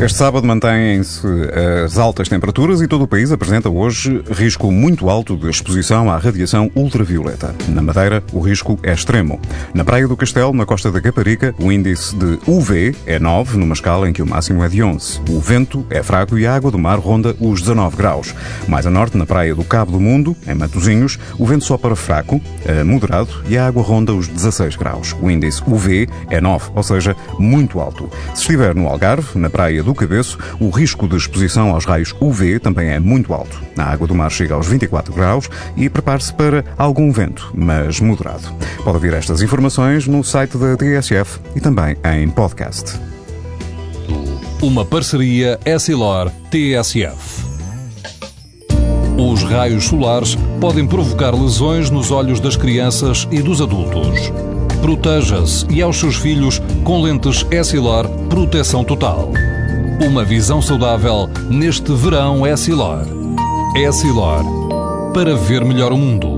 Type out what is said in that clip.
Este sábado mantêm-se as altas temperaturas e todo o país apresenta hoje risco muito alto de exposição à radiação ultravioleta. Na Madeira, o risco é extremo. Na Praia do Castelo, na costa da Caparica, o índice de UV é 9, numa escala em que o máximo é de 11. O vento é fraco e a água do mar ronda os 19 graus. Mais a norte, na Praia do Cabo do Mundo, em Matosinhos, o vento sopra fraco, moderado e a água ronda os 16 graus. O índice UV é 9, ou seja, muito alto. Se estiver no Algarve, na Praia do do cabeço, o risco de exposição aos raios UV também é muito alto. A água do mar chega aos 24 graus e prepare-se para algum vento, mas moderado. Pode ouvir estas informações no site da TSF e também em podcast. Uma parceria Essilor-TSF. Os raios solares podem provocar lesões nos olhos das crianças e dos adultos. Proteja-se e aos seus filhos com lentes Essilor Proteção Total. Uma visão saudável neste verão é Silor. É Silor. Para ver melhor o mundo.